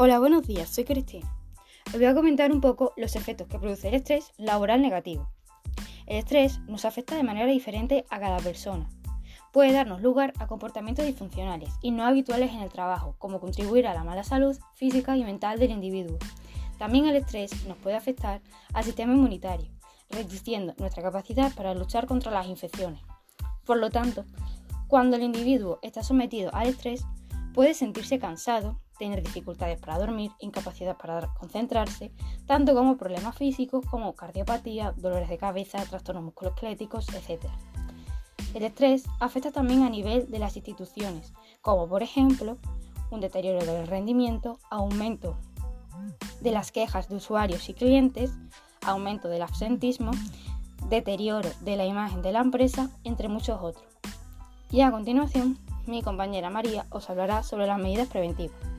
Hola, buenos días, soy Cristina. Os voy a comentar un poco los efectos que produce el estrés laboral negativo. El estrés nos afecta de manera diferente a cada persona. Puede darnos lugar a comportamientos disfuncionales y no habituales en el trabajo, como contribuir a la mala salud física y mental del individuo. También el estrés nos puede afectar al sistema inmunitario, reduciendo nuestra capacidad para luchar contra las infecciones. Por lo tanto, cuando el individuo está sometido al estrés, puede sentirse cansado, tener dificultades para dormir, incapacidad para concentrarse, tanto como problemas físicos como cardiopatía, dolores de cabeza, trastornos musculoesqueléticos, etc. El estrés afecta también a nivel de las instituciones, como por ejemplo un deterioro del rendimiento, aumento de las quejas de usuarios y clientes, aumento del absentismo, deterioro de la imagen de la empresa, entre muchos otros. Y a continuación, mi compañera María os hablará sobre las medidas preventivas.